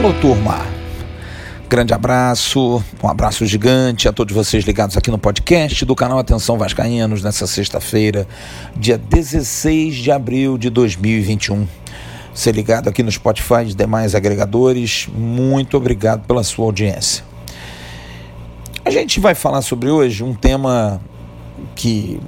Alô, turma. Grande abraço, um abraço gigante a todos vocês ligados aqui no podcast do canal Atenção Vascaínos nessa sexta-feira, dia 16 de abril de 2021. Ser ligado aqui no Spotify e demais agregadores, muito obrigado pela sua audiência. A gente vai falar sobre hoje um tema que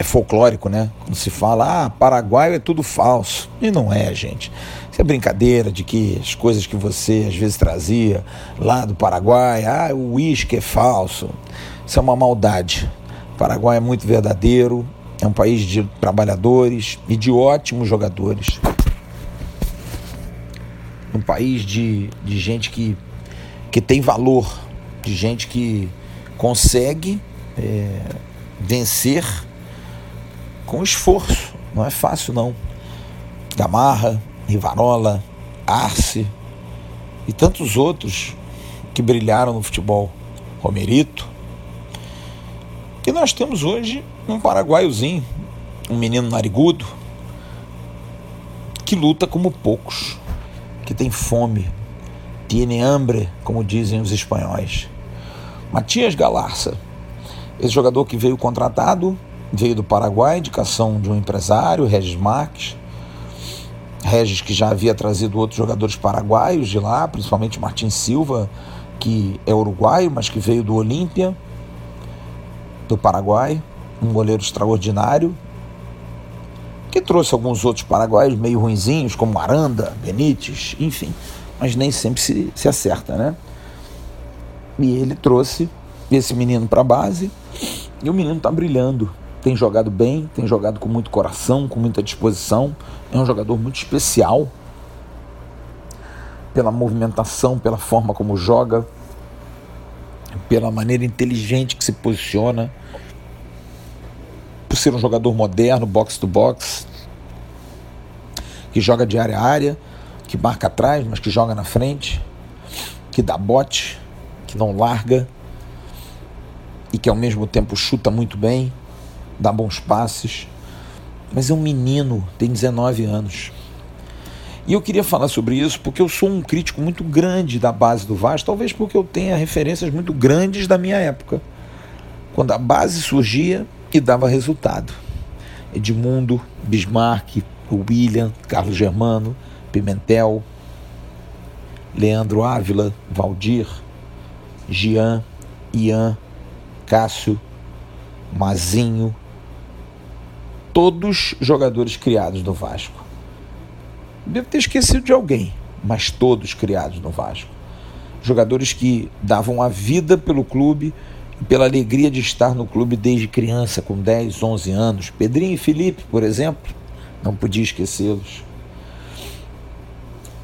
é folclórico, né? Quando se fala, ah, Paraguai é tudo falso. E não é, gente. Isso é brincadeira de que as coisas que você às vezes trazia lá do Paraguai, ah, o uísque é falso. Isso é uma maldade. O Paraguai é muito verdadeiro, é um país de trabalhadores e de ótimos jogadores. Um país de, de gente que, que tem valor, de gente que consegue é, vencer com esforço. Não é fácil, não. Gamarra, Rivarola, Arce e tantos outros que brilharam no futebol. Romerito. E nós temos hoje um paraguaiozinho, um menino narigudo, que luta como poucos, que tem fome, tiene hambre, como dizem os espanhóis. Matias Galarça, esse jogador que veio contratado, veio do Paraguai, indicação de um empresário, Regis Marques, Regis, que já havia trazido outros jogadores paraguaios de lá, principalmente Martin Silva, que é uruguaio, mas que veio do Olímpia, do Paraguai, um goleiro extraordinário, que trouxe alguns outros paraguaios meio ruinzinhos, como Aranda, Benítez, enfim, mas nem sempre se, se acerta, né? E ele trouxe esse menino para a base. E o menino está brilhando. Tem jogado bem, tem jogado com muito coração, com muita disposição. É um jogador muito especial pela movimentação, pela forma como joga, pela maneira inteligente que se posiciona, por ser um jogador moderno, box to box, que joga de área a área, que marca atrás, mas que joga na frente, que dá bote, que não larga e que ao mesmo tempo chuta muito bem dá bons passes, mas é um menino, tem 19 anos. E eu queria falar sobre isso porque eu sou um crítico muito grande da base do Vasco, talvez porque eu tenha referências muito grandes da minha época, quando a base surgia e dava resultado. Edmundo, Bismarck, William, Carlos Germano, Pimentel, Leandro Ávila, Valdir, Gian, Ian, Cássio, Mazinho, todos jogadores criados no Vasco. Devo ter esquecido de alguém, mas todos criados no Vasco. Jogadores que davam a vida pelo clube e pela alegria de estar no clube desde criança, com 10, 11 anos. Pedrinho e Felipe, por exemplo, não podia esquecê-los.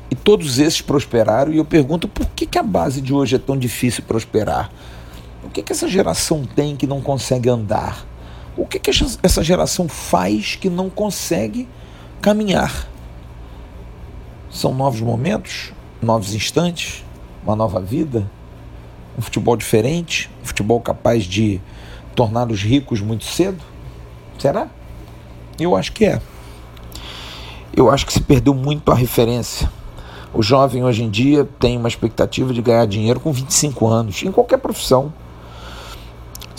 E todos esses prosperaram, e eu pergunto por que, que a base de hoje é tão difícil prosperar? O que, que essa geração tem que não consegue andar? O que, que essa geração faz que não consegue caminhar? São novos momentos, novos instantes, uma nova vida, um futebol diferente, um futebol capaz de torná-los ricos muito cedo? Será? Eu acho que é. Eu acho que se perdeu muito a referência. O jovem hoje em dia tem uma expectativa de ganhar dinheiro com 25 anos, em qualquer profissão.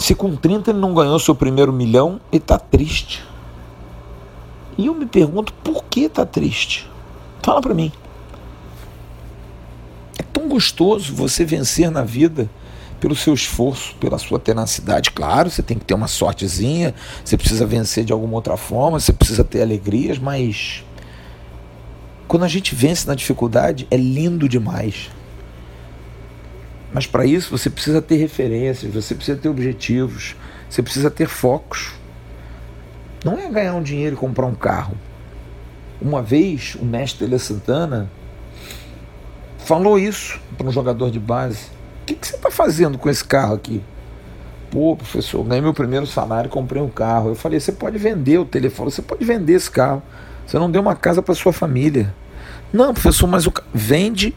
Se com 30 ele não ganhou seu primeiro milhão, ele está triste. E eu me pergunto por que está triste? Fala para mim. É tão gostoso você vencer na vida pelo seu esforço, pela sua tenacidade. Claro, você tem que ter uma sortezinha, você precisa vencer de alguma outra forma, você precisa ter alegrias, mas quando a gente vence na dificuldade, é lindo demais. Mas para isso você precisa ter referências, você precisa ter objetivos, você precisa ter focos. Não é ganhar um dinheiro e comprar um carro. Uma vez o mestre Tele Santana falou isso para um jogador de base. O que, que você está fazendo com esse carro aqui? Pô, professor, ganhei meu primeiro salário, comprei um carro. Eu falei, você pode vender o telefone, você pode vender esse carro. Você não deu uma casa para sua família. Não, professor, mas o vende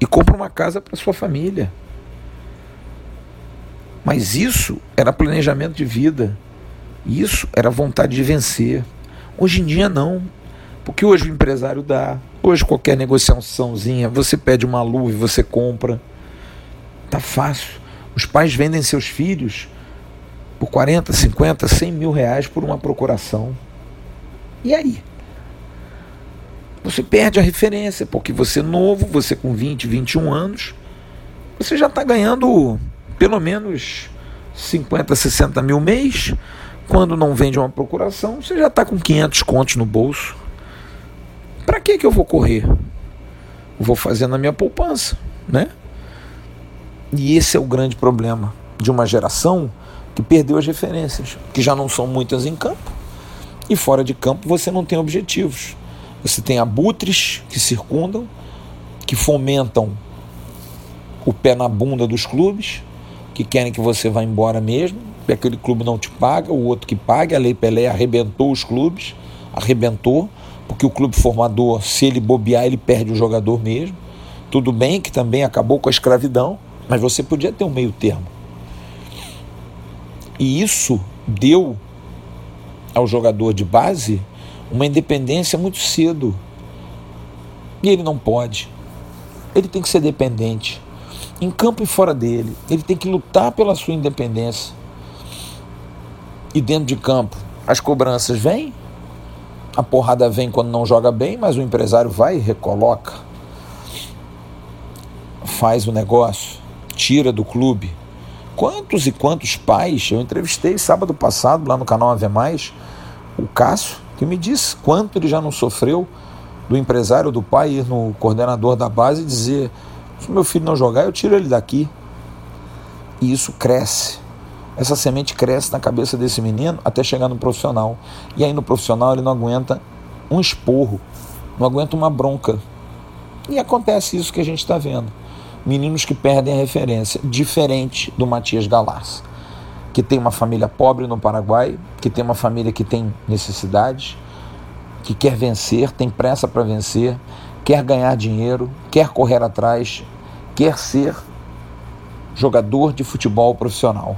e compra uma casa para sua família. Mas isso era planejamento de vida. Isso era vontade de vencer. Hoje em dia não. Porque hoje o empresário dá. Hoje qualquer negociaçãozinha, você pede uma luva e você compra. Tá fácil. Os pais vendem seus filhos por 40, 50, 100 mil reais por uma procuração. E aí? Você perde a referência, porque você é novo, você com 20, 21 anos, você já está ganhando pelo menos 50, 60 mil mês. Quando não vende uma procuração, você já está com 500 contos no bolso. Para que, que eu vou correr? vou fazer na minha poupança, né? E esse é o grande problema de uma geração que perdeu as referências, que já não são muitas em campo. E fora de campo você não tem objetivos. Você tem abutres que circundam, que fomentam o pé na bunda dos clubes, que querem que você vá embora mesmo, que aquele clube não te paga, o outro que paga. A Lei Pelé arrebentou os clubes, arrebentou, porque o clube formador, se ele bobear, ele perde o jogador mesmo. Tudo bem que também acabou com a escravidão, mas você podia ter um meio termo. E isso deu ao jogador de base uma independência muito cedo. E ele não pode. Ele tem que ser dependente. Em campo e fora dele. Ele tem que lutar pela sua independência. E dentro de campo, as cobranças vêm. A porrada vem quando não joga bem, mas o empresário vai e recoloca. Faz o negócio, tira do clube. Quantos e quantos pais eu entrevistei sábado passado lá no canal Ave Mais, o Cássio, que me disse quanto ele já não sofreu do empresário do pai ir no coordenador da base e dizer: se meu filho não jogar, eu tiro ele daqui. E isso cresce. Essa semente cresce na cabeça desse menino até chegar no profissional. E aí no profissional ele não aguenta um esporro, não aguenta uma bronca. E acontece isso que a gente está vendo. Meninos que perdem a referência, diferente do Matias Galás que tem uma família pobre no Paraguai, que tem uma família que tem necessidades, que quer vencer, tem pressa para vencer, quer ganhar dinheiro, quer correr atrás, quer ser jogador de futebol profissional.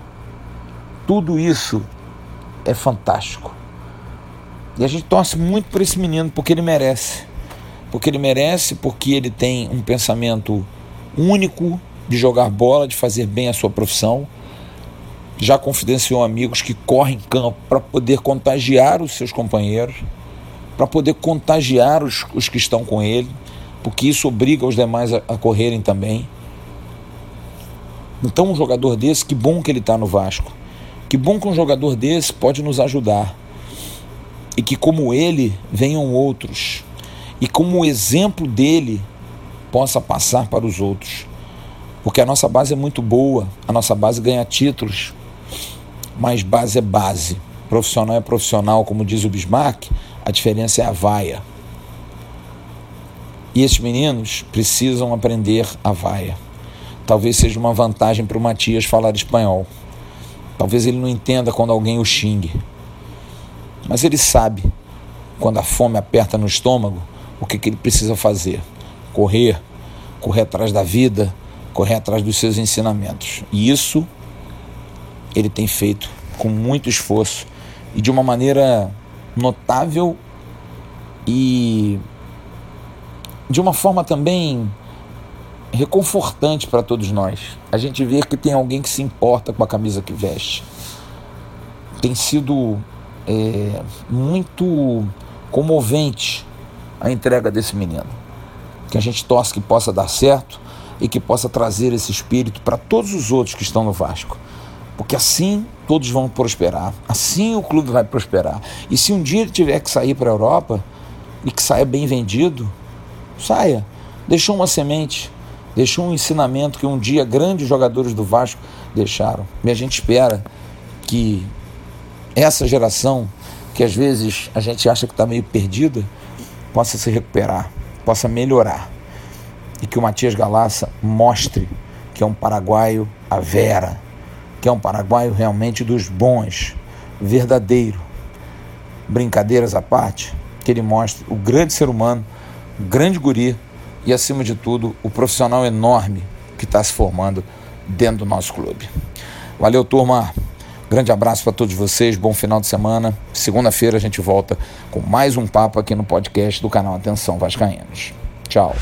Tudo isso é fantástico. E a gente torce muito por esse menino porque ele merece. Porque ele merece, porque ele tem um pensamento único de jogar bola, de fazer bem a sua profissão já confidenciou amigos que correm campo para poder contagiar os seus companheiros, para poder contagiar os, os que estão com ele, porque isso obriga os demais a, a correrem também. Então, um jogador desse, que bom que ele está no Vasco. Que bom que um jogador desse pode nos ajudar. E que, como ele, venham outros. E como o exemplo dele possa passar para os outros. Porque a nossa base é muito boa, a nossa base ganha títulos, mas base é base. Profissional é profissional, como diz o Bismarck, a diferença é a vaia. E esses meninos precisam aprender a vaia. Talvez seja uma vantagem para o Matias falar espanhol. Talvez ele não entenda quando alguém o xingue. Mas ele sabe, quando a fome aperta no estômago, o que, que ele precisa fazer: correr, correr atrás da vida, correr atrás dos seus ensinamentos. E isso ele tem feito com muito esforço e de uma maneira notável e de uma forma também reconfortante para todos nós. A gente vê que tem alguém que se importa com a camisa que veste. Tem sido é, muito comovente a entrega desse menino. Que a gente torce que possa dar certo e que possa trazer esse espírito para todos os outros que estão no Vasco. Porque assim todos vão prosperar, assim o clube vai prosperar. E se um dia ele tiver que sair para a Europa e que saia bem vendido, saia. Deixou uma semente, deixou um ensinamento que um dia grandes jogadores do Vasco deixaram. E a gente espera que essa geração, que às vezes a gente acha que está meio perdida, possa se recuperar, possa melhorar. E que o Matias Galaça mostre que é um paraguaio a vera que é um paraguaio realmente dos bons, verdadeiro. Brincadeiras à parte, que ele mostre o grande ser humano, o grande guri e, acima de tudo, o profissional enorme que está se formando dentro do nosso clube. Valeu, turma. Grande abraço para todos vocês, bom final de semana. Segunda-feira a gente volta com mais um papo aqui no podcast do canal Atenção Vascaínos. Tchau.